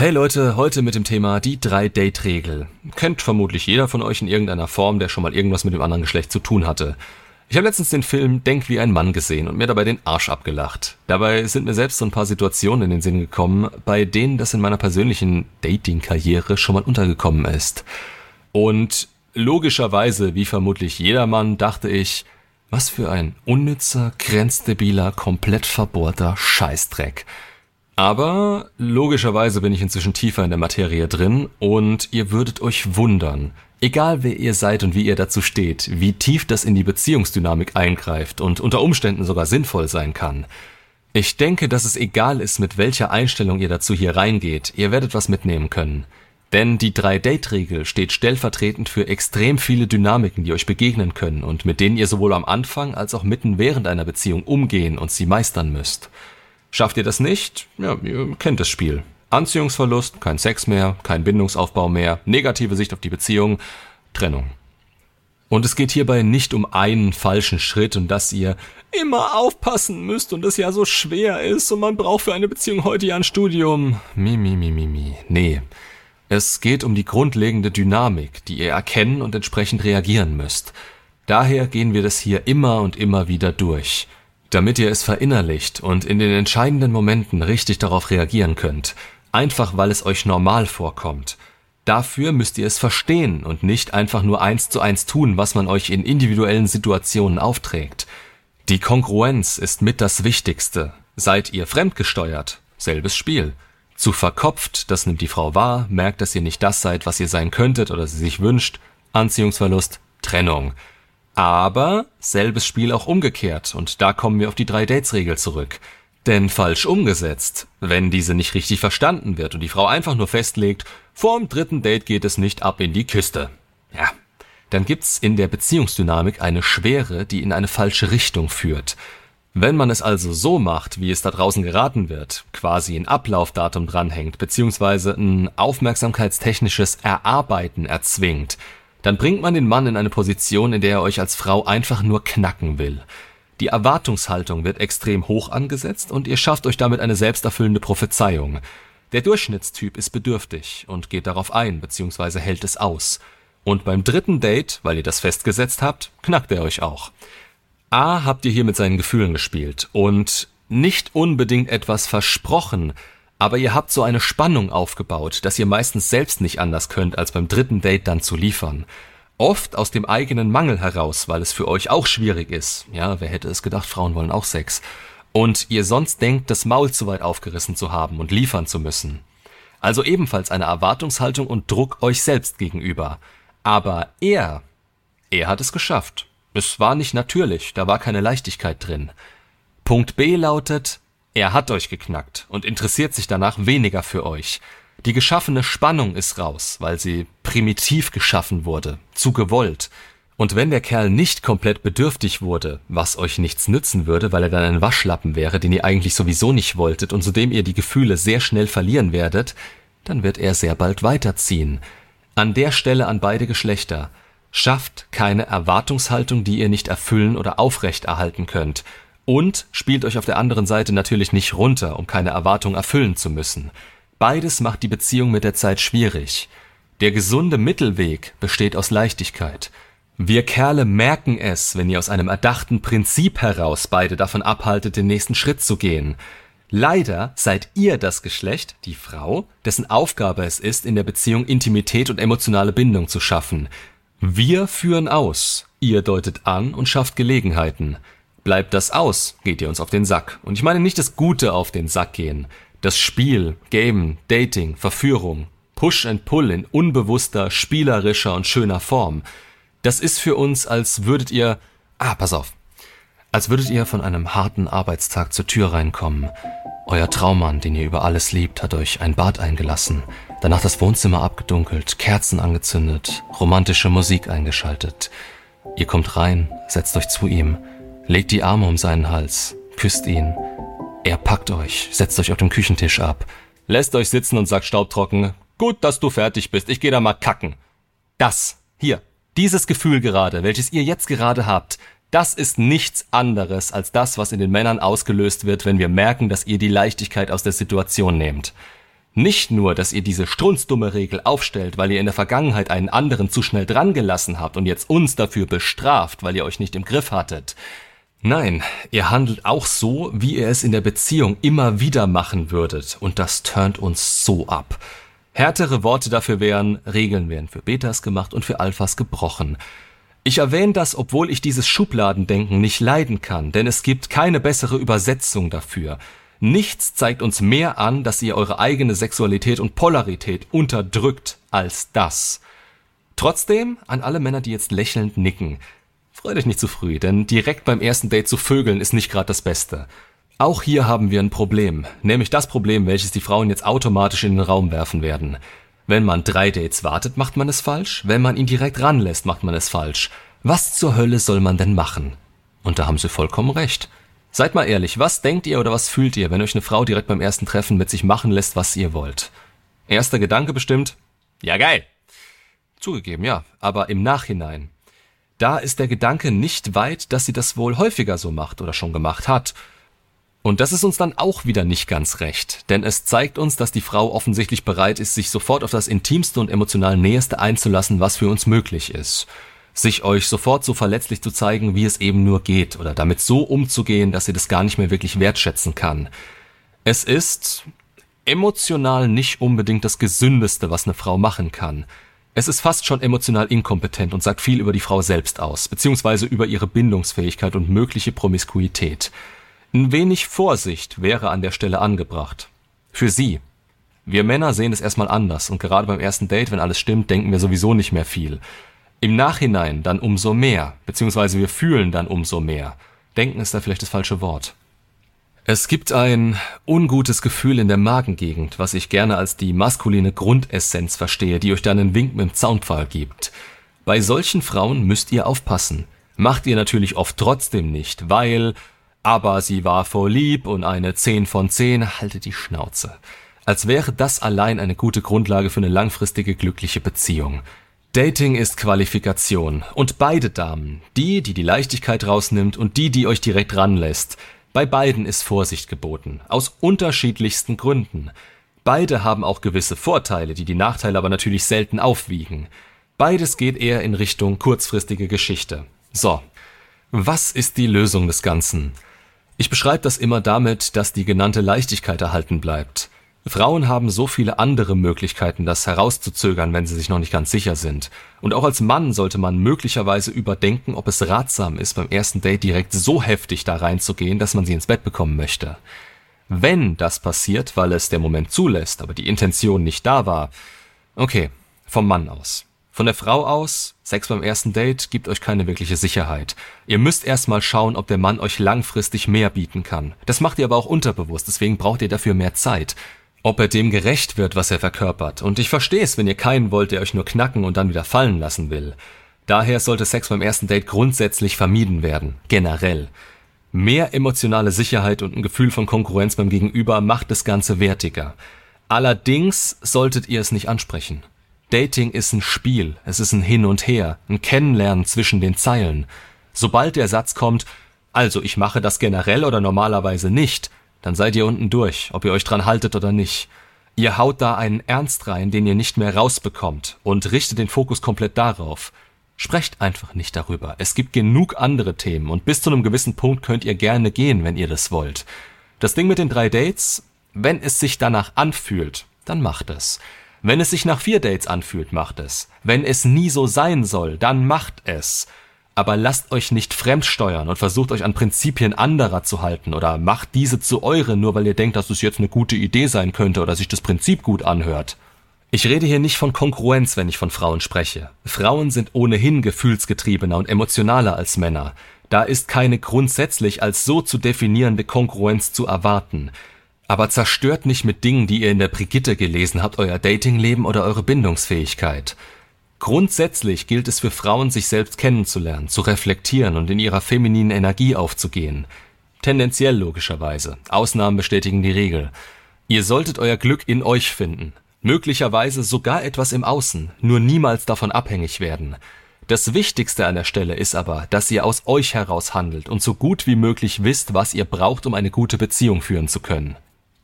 Hey Leute, heute mit dem Thema die 3-Date-Regel. Kennt vermutlich jeder von euch in irgendeiner Form, der schon mal irgendwas mit dem anderen Geschlecht zu tun hatte. Ich habe letztens den Film Denk wie ein Mann gesehen und mir dabei den Arsch abgelacht. Dabei sind mir selbst so ein paar Situationen in den Sinn gekommen, bei denen das in meiner persönlichen Dating-Karriere schon mal untergekommen ist. Und logischerweise, wie vermutlich jedermann, dachte ich, was für ein unnützer, grenzdebiler, komplett verbohrter Scheißdreck. Aber logischerweise bin ich inzwischen tiefer in der Materie drin und ihr würdet euch wundern, Egal wer ihr seid und wie ihr dazu steht, wie tief das in die Beziehungsdynamik eingreift und unter Umständen sogar sinnvoll sein kann. Ich denke, dass es egal ist, mit welcher Einstellung ihr dazu hier reingeht, ihr werdet was mitnehmen können. Denn die 3-Date-Regel steht stellvertretend für extrem viele Dynamiken, die euch begegnen können und mit denen ihr sowohl am Anfang als auch mitten während einer Beziehung umgehen und sie meistern müsst. Schafft ihr das nicht? Ja, ihr kennt das Spiel. Anziehungsverlust, kein Sex mehr, kein Bindungsaufbau mehr, negative Sicht auf die Beziehung, Trennung. Und es geht hierbei nicht um einen falschen Schritt und dass ihr immer aufpassen müsst und es ja so schwer ist und man braucht für eine Beziehung heute ja ein Studium. Mi, mi, mi, mi, mi. Nee. Es geht um die grundlegende Dynamik, die ihr erkennen und entsprechend reagieren müsst. Daher gehen wir das hier immer und immer wieder durch. Damit ihr es verinnerlicht und in den entscheidenden Momenten richtig darauf reagieren könnt, einfach weil es euch normal vorkommt. Dafür müsst ihr es verstehen und nicht einfach nur eins zu eins tun, was man euch in individuellen Situationen aufträgt. Die Kongruenz ist mit das Wichtigste. Seid ihr fremdgesteuert? Selbes Spiel. Zu verkopft, das nimmt die Frau wahr, merkt, dass ihr nicht das seid, was ihr sein könntet oder sie sich wünscht. Anziehungsverlust, Trennung. Aber selbes Spiel auch umgekehrt und da kommen wir auf die Drei-Dates-Regel zurück. Denn falsch umgesetzt, wenn diese nicht richtig verstanden wird und die Frau einfach nur festlegt, vorm dritten Date geht es nicht ab in die Kiste. Ja, dann gibt's in der Beziehungsdynamik eine Schwere, die in eine falsche Richtung führt. Wenn man es also so macht, wie es da draußen geraten wird, quasi ein Ablaufdatum dranhängt, beziehungsweise ein aufmerksamkeitstechnisches Erarbeiten erzwingt, dann bringt man den Mann in eine Position, in der er euch als Frau einfach nur knacken will. Die Erwartungshaltung wird extrem hoch angesetzt und ihr schafft euch damit eine selbsterfüllende Prophezeiung. Der Durchschnittstyp ist bedürftig und geht darauf ein bzw. hält es aus. Und beim dritten Date, weil ihr das festgesetzt habt, knackt er euch auch. A habt ihr hier mit seinen Gefühlen gespielt und nicht unbedingt etwas versprochen, aber ihr habt so eine Spannung aufgebaut, dass ihr meistens selbst nicht anders könnt, als beim dritten Date dann zu liefern. Oft aus dem eigenen Mangel heraus, weil es für euch auch schwierig ist. Ja, wer hätte es gedacht, Frauen wollen auch Sex. Und ihr sonst denkt, das Maul zu weit aufgerissen zu haben und liefern zu müssen. Also ebenfalls eine Erwartungshaltung und Druck euch selbst gegenüber. Aber er, er hat es geschafft. Es war nicht natürlich, da war keine Leichtigkeit drin. Punkt B lautet, er hat euch geknackt und interessiert sich danach weniger für euch. Die geschaffene Spannung ist raus, weil sie primitiv geschaffen wurde, zu gewollt. Und wenn der Kerl nicht komplett bedürftig wurde, was euch nichts nützen würde, weil er dann ein Waschlappen wäre, den ihr eigentlich sowieso nicht wolltet und zudem ihr die Gefühle sehr schnell verlieren werdet, dann wird er sehr bald weiterziehen. An der Stelle an beide Geschlechter. Schafft keine Erwartungshaltung, die ihr nicht erfüllen oder aufrechterhalten könnt. Und spielt euch auf der anderen Seite natürlich nicht runter, um keine Erwartung erfüllen zu müssen. Beides macht die Beziehung mit der Zeit schwierig. Der gesunde Mittelweg besteht aus Leichtigkeit. Wir Kerle merken es, wenn ihr aus einem erdachten Prinzip heraus beide davon abhaltet, den nächsten Schritt zu gehen. Leider seid ihr das Geschlecht, die Frau, dessen Aufgabe es ist, in der Beziehung Intimität und emotionale Bindung zu schaffen. Wir führen aus, ihr deutet an und schafft Gelegenheiten. Bleibt das aus, geht ihr uns auf den Sack. Und ich meine nicht das Gute auf den Sack gehen. Das Spiel, Game, Dating, Verführung, Push and Pull in unbewusster, spielerischer und schöner Form. Das ist für uns, als würdet ihr, ah, pass auf, als würdet ihr von einem harten Arbeitstag zur Tür reinkommen. Euer Traummann, den ihr über alles liebt, hat euch ein Bad eingelassen, danach das Wohnzimmer abgedunkelt, Kerzen angezündet, romantische Musik eingeschaltet. Ihr kommt rein, setzt euch zu ihm, legt die Arme um seinen Hals, küsst ihn, er packt euch, setzt euch auf dem Küchentisch ab, lässt euch sitzen und sagt staubtrocken, gut, dass du fertig bist, ich geh da mal kacken. Das, hier, dieses Gefühl gerade, welches ihr jetzt gerade habt, das ist nichts anderes als das, was in den Männern ausgelöst wird, wenn wir merken, dass ihr die Leichtigkeit aus der Situation nehmt. Nicht nur, dass ihr diese strunzdumme Regel aufstellt, weil ihr in der Vergangenheit einen anderen zu schnell drangelassen habt und jetzt uns dafür bestraft, weil ihr euch nicht im Griff hattet. Nein, ihr handelt auch so, wie ihr es in der Beziehung immer wieder machen würdet, und das turnt uns so ab. Härtere Worte dafür wären, Regeln wären für Betas gemacht und für Alphas gebrochen. Ich erwähne das, obwohl ich dieses Schubladendenken nicht leiden kann, denn es gibt keine bessere Übersetzung dafür. Nichts zeigt uns mehr an, dass ihr eure eigene Sexualität und Polarität unterdrückt als das. Trotzdem, an alle Männer, die jetzt lächelnd nicken, freut euch nicht zu früh, denn direkt beim ersten Date zu vögeln ist nicht gerade das Beste. Auch hier haben wir ein Problem, nämlich das Problem, welches die Frauen jetzt automatisch in den Raum werfen werden. Wenn man drei Dates wartet, macht man es falsch, wenn man ihn direkt ranlässt, macht man es falsch. Was zur Hölle soll man denn machen? Und da haben sie vollkommen recht. Seid mal ehrlich, was denkt ihr oder was fühlt ihr, wenn euch eine Frau direkt beim ersten Treffen mit sich machen lässt, was ihr wollt? Erster Gedanke bestimmt, ja geil. Zugegeben, ja, aber im Nachhinein. Da ist der Gedanke nicht weit, dass sie das wohl häufiger so macht oder schon gemacht hat. Und das ist uns dann auch wieder nicht ganz recht, denn es zeigt uns, dass die Frau offensichtlich bereit ist, sich sofort auf das Intimste und emotional Näheste einzulassen, was für uns möglich ist sich euch sofort so verletzlich zu zeigen, wie es eben nur geht, oder damit so umzugehen, dass ihr das gar nicht mehr wirklich wertschätzen kann. Es ist emotional nicht unbedingt das Gesündeste, was eine Frau machen kann. Es ist fast schon emotional inkompetent und sagt viel über die Frau selbst aus, beziehungsweise über ihre Bindungsfähigkeit und mögliche Promiskuität. Ein wenig Vorsicht wäre an der Stelle angebracht. Für sie. Wir Männer sehen es erstmal anders und gerade beim ersten Date, wenn alles stimmt, denken wir sowieso nicht mehr viel. Im Nachhinein dann umso mehr, beziehungsweise wir fühlen dann umso mehr. Denken ist da vielleicht das falsche Wort. Es gibt ein ungutes Gefühl in der Magengegend, was ich gerne als die maskuline Grundessenz verstehe, die euch dann einen Wink mit dem Zaunpfahl gibt. Bei solchen Frauen müsst ihr aufpassen. Macht ihr natürlich oft trotzdem nicht, weil, aber sie war voll lieb und eine 10 von 10, haltet die Schnauze. Als wäre das allein eine gute Grundlage für eine langfristige glückliche Beziehung. Dating ist Qualifikation. Und beide Damen, die, die die Leichtigkeit rausnimmt und die, die euch direkt ranlässt, bei beiden ist Vorsicht geboten. Aus unterschiedlichsten Gründen. Beide haben auch gewisse Vorteile, die die Nachteile aber natürlich selten aufwiegen. Beides geht eher in Richtung kurzfristige Geschichte. So. Was ist die Lösung des Ganzen? Ich beschreibe das immer damit, dass die genannte Leichtigkeit erhalten bleibt. Frauen haben so viele andere Möglichkeiten, das herauszuzögern, wenn sie sich noch nicht ganz sicher sind. Und auch als Mann sollte man möglicherweise überdenken, ob es ratsam ist, beim ersten Date direkt so heftig da reinzugehen, dass man sie ins Bett bekommen möchte. Wenn das passiert, weil es der Moment zulässt, aber die Intention nicht da war, okay, vom Mann aus. Von der Frau aus, Sex beim ersten Date gibt euch keine wirkliche Sicherheit. Ihr müsst erstmal schauen, ob der Mann euch langfristig mehr bieten kann. Das macht ihr aber auch unterbewusst, deswegen braucht ihr dafür mehr Zeit ob er dem gerecht wird, was er verkörpert. Und ich verstehe es, wenn ihr keinen wollt, der euch nur knacken und dann wieder fallen lassen will. Daher sollte Sex beim ersten Date grundsätzlich vermieden werden, generell. Mehr emotionale Sicherheit und ein Gefühl von Konkurrenz beim Gegenüber macht das Ganze wertiger. Allerdings solltet ihr es nicht ansprechen. Dating ist ein Spiel, es ist ein Hin und Her, ein Kennenlernen zwischen den Zeilen. Sobald der Satz kommt, also ich mache das generell oder normalerweise nicht, dann seid ihr unten durch, ob ihr euch dran haltet oder nicht. Ihr haut da einen Ernst rein, den ihr nicht mehr rausbekommt und richtet den Fokus komplett darauf. Sprecht einfach nicht darüber. Es gibt genug andere Themen und bis zu einem gewissen Punkt könnt ihr gerne gehen, wenn ihr das wollt. Das Ding mit den drei Dates, wenn es sich danach anfühlt, dann macht es. Wenn es sich nach vier Dates anfühlt, macht es. Wenn es nie so sein soll, dann macht es aber lasst euch nicht fremdsteuern und versucht euch an Prinzipien anderer zu halten oder macht diese zu euren, nur weil ihr denkt, dass es jetzt eine gute Idee sein könnte oder sich das Prinzip gut anhört. Ich rede hier nicht von Konkurrenz, wenn ich von Frauen spreche. Frauen sind ohnehin gefühlsgetriebener und emotionaler als Männer. Da ist keine grundsätzlich als so zu definierende Konkurrenz zu erwarten. Aber zerstört nicht mit Dingen, die ihr in der Brigitte gelesen habt, euer Datingleben oder eure Bindungsfähigkeit. Grundsätzlich gilt es für Frauen, sich selbst kennenzulernen, zu reflektieren und in ihrer femininen Energie aufzugehen. Tendenziell logischerweise. Ausnahmen bestätigen die Regel. Ihr solltet euer Glück in euch finden. Möglicherweise sogar etwas im Außen, nur niemals davon abhängig werden. Das Wichtigste an der Stelle ist aber, dass ihr aus euch heraus handelt und so gut wie möglich wisst, was ihr braucht, um eine gute Beziehung führen zu können.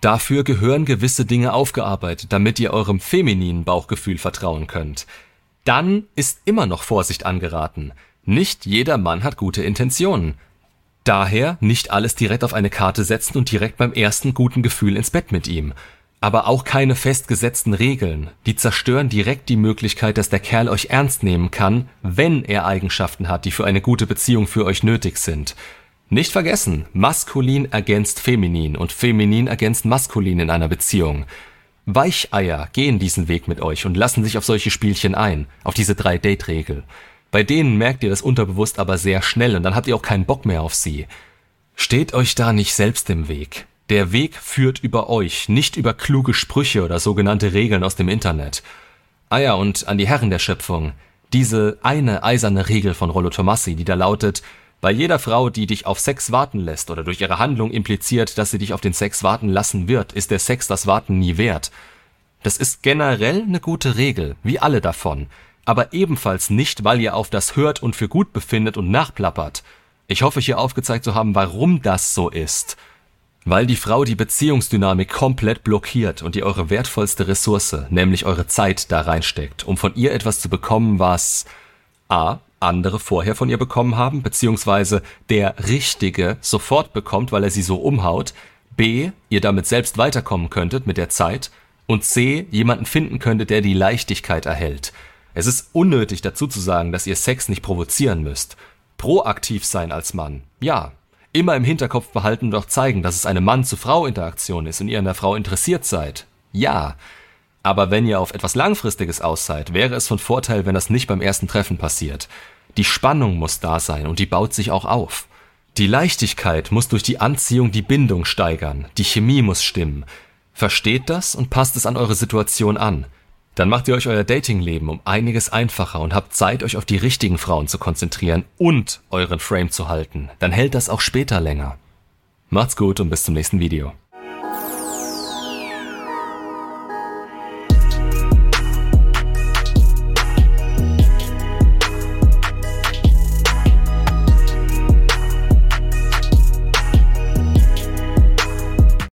Dafür gehören gewisse Dinge aufgearbeitet, damit ihr eurem femininen Bauchgefühl vertrauen könnt. Dann ist immer noch Vorsicht angeraten. Nicht jeder Mann hat gute Intentionen. Daher nicht alles direkt auf eine Karte setzen und direkt beim ersten guten Gefühl ins Bett mit ihm. Aber auch keine festgesetzten Regeln, die zerstören direkt die Möglichkeit, dass der Kerl euch ernst nehmen kann, wenn er Eigenschaften hat, die für eine gute Beziehung für euch nötig sind. Nicht vergessen, maskulin ergänzt feminin und feminin ergänzt maskulin in einer Beziehung. Weicheier gehen diesen Weg mit euch und lassen sich auf solche Spielchen ein, auf diese drei Date-Regel. Bei denen merkt ihr das unterbewusst aber sehr schnell und dann habt ihr auch keinen Bock mehr auf sie. Steht euch da nicht selbst im Weg. Der Weg führt über euch, nicht über kluge Sprüche oder sogenannte Regeln aus dem Internet. Ja, und an die Herren der Schöpfung. Diese eine eiserne Regel von Rollo Tomassi, die da lautet, bei jeder Frau, die dich auf Sex warten lässt oder durch ihre Handlung impliziert, dass sie dich auf den Sex warten lassen wird, ist der Sex das Warten nie wert. Das ist generell eine gute Regel, wie alle davon, aber ebenfalls nicht, weil ihr auf das hört und für gut befindet und nachplappert. Ich hoffe, hier aufgezeigt zu haben, warum das so ist – weil die Frau die Beziehungsdynamik komplett blockiert und ihr eure wertvollste Ressource, nämlich eure Zeit, da reinsteckt, um von ihr etwas zu bekommen, was a. andere vorher von ihr bekommen haben, beziehungsweise der Richtige sofort bekommt, weil er sie so umhaut, b. ihr damit selbst weiterkommen könntet mit der Zeit und c. jemanden finden könntet, der die Leichtigkeit erhält. Es ist unnötig dazu zu sagen, dass ihr Sex nicht provozieren müsst. Proaktiv sein als Mann, ja, immer im Hinterkopf behalten und auch zeigen, dass es eine Mann-zu-Frau-Interaktion ist und ihr an der Frau interessiert seid. Ja. Aber wenn ihr auf etwas Langfristiges aus seid, wäre es von Vorteil, wenn das nicht beim ersten Treffen passiert. Die Spannung muss da sein und die baut sich auch auf. Die Leichtigkeit muss durch die Anziehung die Bindung steigern, die Chemie muss stimmen. Versteht das und passt es an eure Situation an. Dann macht ihr euch euer Datingleben um einiges einfacher und habt Zeit, euch auf die richtigen Frauen zu konzentrieren und euren Frame zu halten. Dann hält das auch später länger. Macht's gut und bis zum nächsten Video.